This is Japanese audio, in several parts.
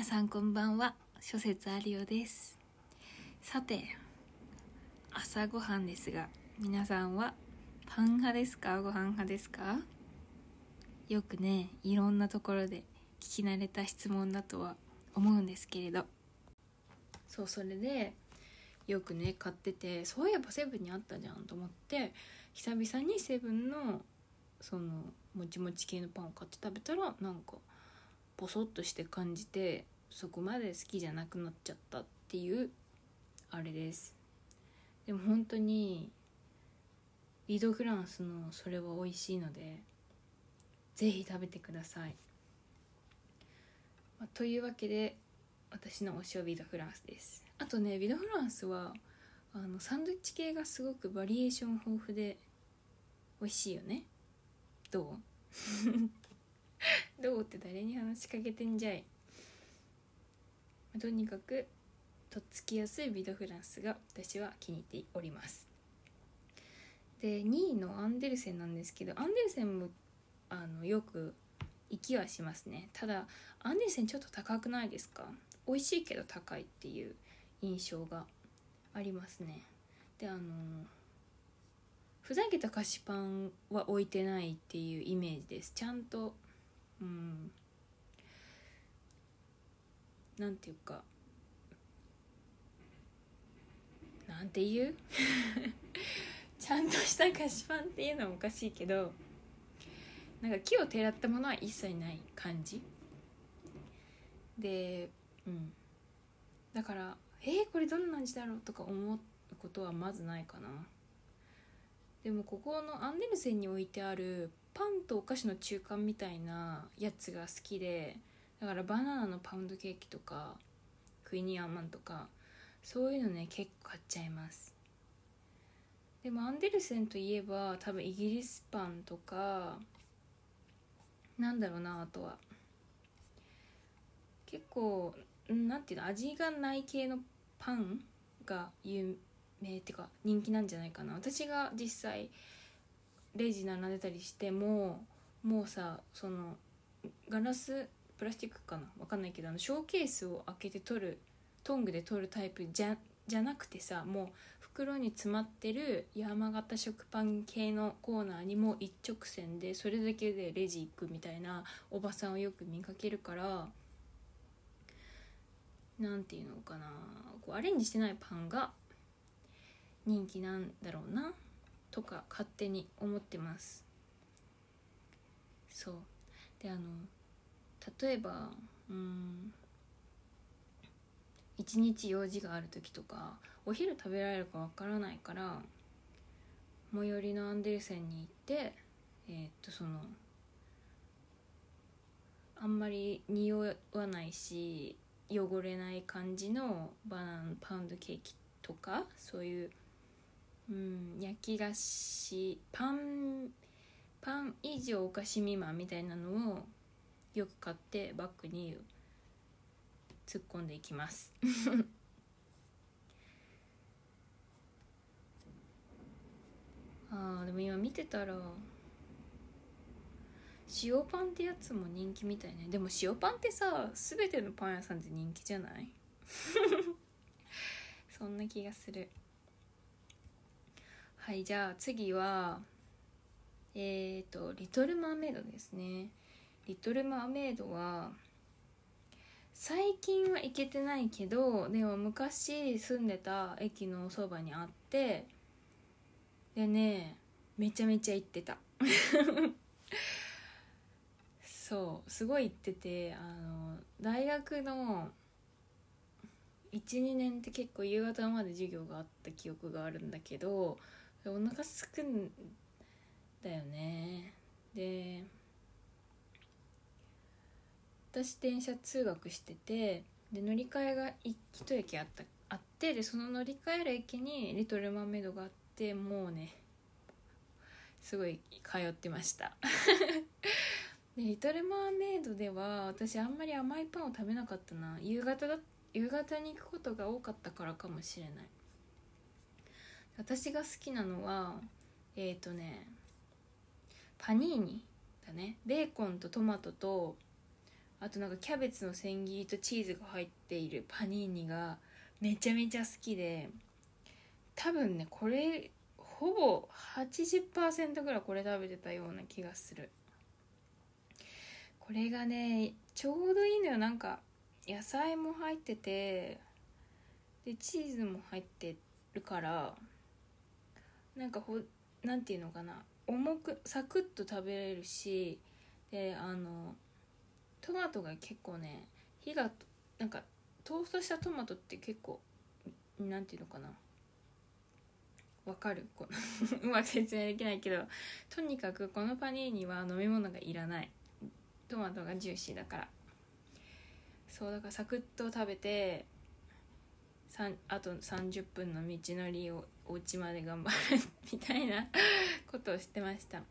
皆さんこんばんは。諸説あるようです。さて朝ごはんですが皆さんはパン派ですか？ご飯派ですか？よくねいろんなところで聞き慣れた質問だとは思うんですけれど。そうそれでよくね買っててそういえばセブンにあったじゃんと思って久々にセブンのそのもちもち系のパンを買って食べたらなんかポソッとして感じてそこまで好きじゃなくなっちゃったっていうあれです。でも本当にリードフランスのそれは美味しいのでぜひ食べてください、まあ、というわけで私の推しはビドフランスです。あとねビドフランスはあのサンドイッチ系がすごくバリエーション豊富で美味しいよね。どう？どうって誰に話しかけてんじゃい？とにかくとっつきやすいビドフランスが私は気に入っております。で2位のアンデルセンなんですけどアンデルセンもあのよく行きはしますね。ただアンデルセンちょっと高くないですか？美味しいけど高いっていう印象がありますね。であのふざけた菓子パンは置いてないっていうイメージです。ちゃんとうんなんていうかなんて言う？ちゃんとした菓子パンっていうのはおかしいけどなんか木をてらったものは一切ない感じ。でうん。だからえー、これどんな味だろうとか思うことはまずないかな。でもここのアンデルセンに置いてあるパンとお菓子の中間みたいなやつが好きでだからバナナのパウンドケーキとかクイニーアンマンとかそういうのね結構買っちゃいます。でもアンデルセンといえば多分イギリスパンとかなんだろうなあとは。結構なんていうの味がない系のパンが有名っていうか人気なんじゃないかな。私が実際レジ並んでたりしてももうさそのガラスプラスチックかな分かんないけどあのショーケースを開けて取るトングで取るタイプじゃじゃなくてさもう袋に詰まってる山形食パン系のコーナーにも一直線でそれだけでレジ行くみたいなおばさんをよく見かけるから何て言うのかなこうアレンジしてないパンが人気なんだろうなとか勝手に思ってます。そう。であの例えばうん一日用事がある時とかお昼食べられるかわからないから最寄りのアンデルセンに行ってえー、っとそのあんまり匂わないし汚れない感じのバナナパウンドケーキとかそういううん焼き菓子パンパン以上お菓子未満みたいなのをよく買ってバッグに突っ込んでいきます。あーでも今見てたら塩パンってやつも人気みたいね。でも塩パンってさ全てのパン屋さんで人気じゃない？そんな気がする。はいじゃあ次はえっ、ー、と「リトル・マーメイド」ですね「リトル・マーメイド」は最近は行けてないけどでも昔住んでた駅のそばにあってでねめちゃめちゃ行ってた。そうすごい行っててあの大学の12年って結構夕方まで授業があった記憶があるんだけどお腹すくんだよね。で私電車通学しててで乗り換えが一駅あったあってでその乗り換える駅にリトルマーメイドがあってもうねすごい通ってました。でリトルマーメイドでは私あんまり甘いパンを食べなかったな。夕方だ夕方に行くことが多かったからかもしれない。私が好きなのはえっ、ー、とねパニーニだね。ベーコンとトマトとあとなんかキャベツの千切りとチーズが入っているパニーニがめちゃめちゃ好きで多分ねこれほぼ80%ぐらいこれ食べてたような気がする。これがねちょうどいいのよ。なんか野菜も入っててでチーズも入ってるからなんかほなんていうのかな。重くサクッと食べれるしであのトマトが結構ね火がなんかトーストしたトマトって結構なんていうのかな。わかる？この うまく説明できないけどとにかくこのパニーニは飲み物がいらない。トマトがジューシーだから。そうだからサクッと食べてあと30分の道のりをお家まで頑張るみたいなことをしてました。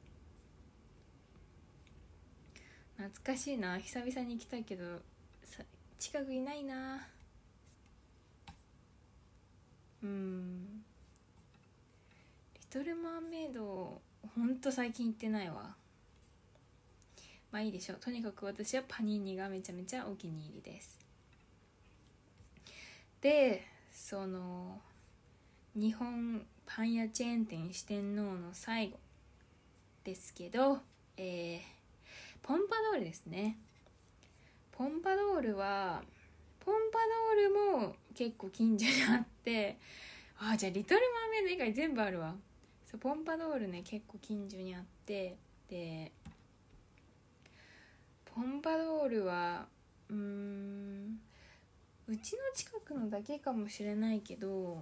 懐かしいな。久々に行きたいけど近くいないな。うん。リトル・マーメイドほんと最近行ってないわ。まあいいでしょう。とにかく私はパニーニがめちゃめちゃお気に入りです。でその日本パン屋チェーン店四天王の最後ですけど、えー、ポンパドールですね。ポンパドールはポンパドールも結構近所にあってあじゃあリトル・マーメイド以外全部あるわ。そうポンパドールね結構近所にあってでポンパドールはうんうちの近くのだけかもしれないけど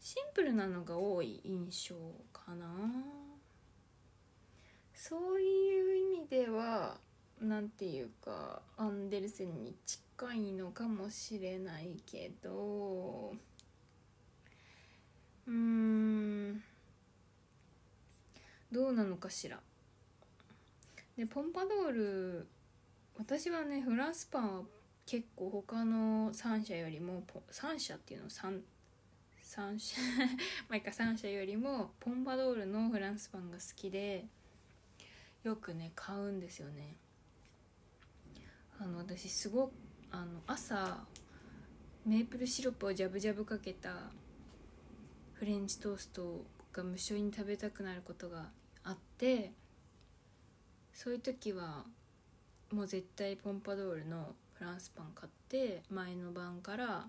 シンプルなのが多い印象かな。そういう意味では何て言うかアンデルセンに近いのかもしれないけどうんどうなのかしら。でポンパドール私はねフランスパンは結構他の3社よりも3社っていうの 3, 3社毎回3社よりもポンパドールのフランスパンが好きでよくね買うんですよね。あの私すごくあの朝メープルシロップをジャブジャブかけたフレンチトーストが無性に食べたくなることがあってそういう時はもう絶対ポンパドールのフランスパン買って前の晩から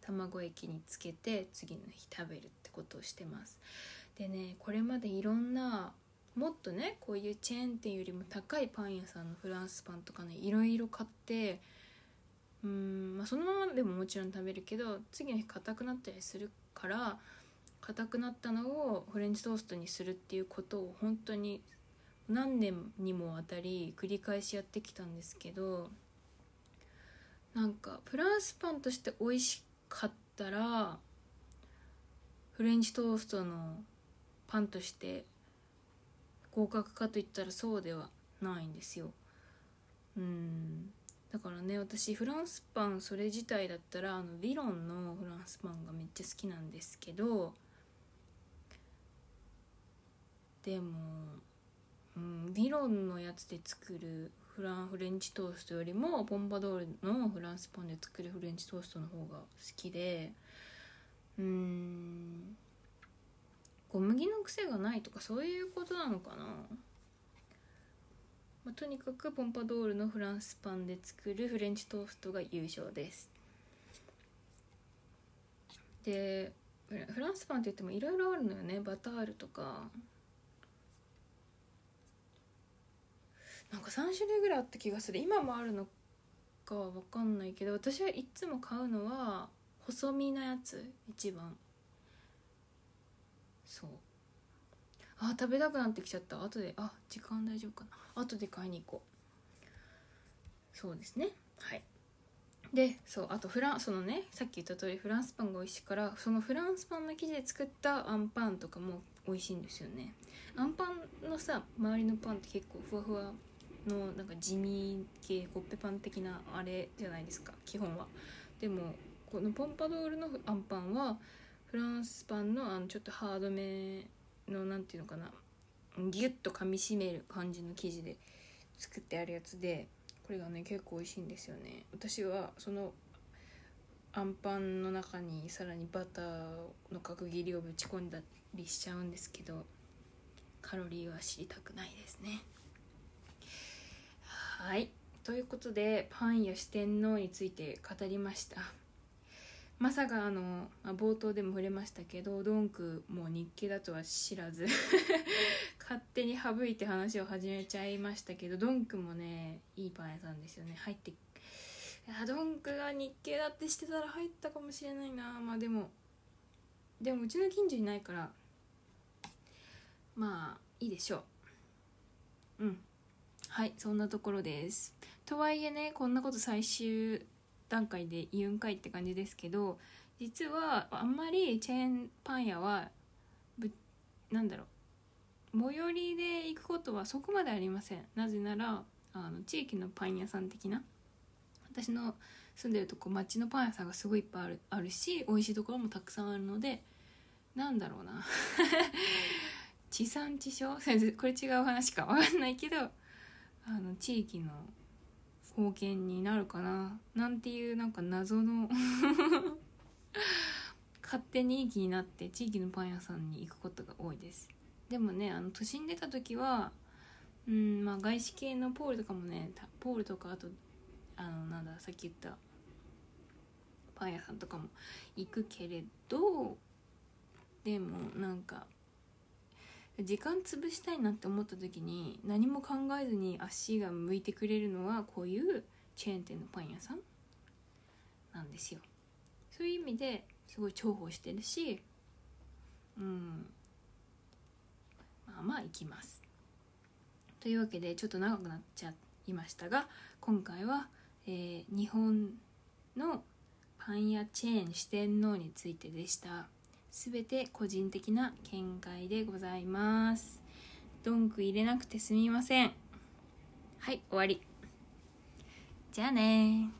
卵液につけて次の日食べるってことをしてます。でねこれまでいろんなもっとねこういうチェーン店よりも高いパン屋さんのフランスパンとかねいろいろ買ってうん、まあ、そのままでももちろん食べるけど次の日硬くなったりするから硬くなったのをフレンチトーストにするっていうことを本当に何年にもわたり繰り返しやってきたんですけどなんかフランスパンとして美味しかったらフレンチトーストのパンとして合格かといったらそうではないんですよ。うん。だからね私フランスパンそれ自体だったらあのヴィロンのフランスパンがめっちゃ好きなんですけどでもうん、ビロンのやつで作るフランフレンチトーストよりもポンパドールのフランスパンで作るフレンチトーストの方が好きでうん。小麦の癖がないとかそういうことなのかな、まあ、とにかくポンパドールのフランスパンで作るフレンチトーストが優勝です。でフランスパンって言ってもいろいろあるのよね。バタールとか。なんか3種類ぐらいあった気がする。今もあるのかは分かんないけど私はいつも買うのは細身なやつ一番。そう。あ食べたくなってきちゃった。後であ時間大丈夫かな。後で買いに行こう。そうですね。はい。でそうあとフランそのねさっき言った通りフランスパンが美味しいからそのフランスパンの生地で作ったあんパンとかも美味しいんですよね。あんパンのさ周りのパンって結構ふわふわのなんか地味系コッペパン的なあれじゃないですか基本は。でもこのポンパドールのあんパンはフランスパンのあのちょっとハードめの何て言うのかなギュッと噛みしめる感じの生地で作ってあるやつでこれがね結構美味しいんですよね。私はそのあんパンの中にさらにバターの角切りをぶち込んだりしちゃうんですけどカロリーは知りたくないですね。はい。ということでパンや四天王について語りました。まさかあの、まあ、冒頭でも触れましたけどドンクも日系だとは知らず 勝手に省いて話を始めちゃいましたけどドンクもねいいパン屋さんですよね。入っていやドンクが日系だってしてたら入ったかもしれないな。まあでもでもうちの近所にないからまあいいでしょう。うん。はいそんなところです。とはいえねこんなこと最終段階で言うんかいって感じですけど実はあんまりチェーンパン屋はぶなんだろう最寄りで行くことはそこまでありません。なぜならあの地域のパン屋さん的な私の住んでるとこ町のパン屋さんがすごいいっぱいあるあるし美味しいところもたくさんあるのでなんだろうな。地産地消？先生これ違う話か分かんないけどあの地域の貢献になるかな？なんていうなんか謎の 勝手にいい気になって地域のパン屋さんに行くことが多いです。でもねあの都心出た時はうんまあ外資系のポールとかもねポールとかあとあのなんださっき言ったパン屋さんとかも行くけれどでもなんか時間潰したいなって思った時に何も考えずに足が向いてくれるのはこういうチェーン店のパン屋さんなんですよ。そういう意味ですごい重宝してるしうんまあまあ行きます。というわけでちょっと長くなっちゃいましたが今回は、えー、日本のパン屋チェーン四天王についてでした。全て個人的な見解でございます。ドンク入れなくてすみません。はい終わり。じゃあね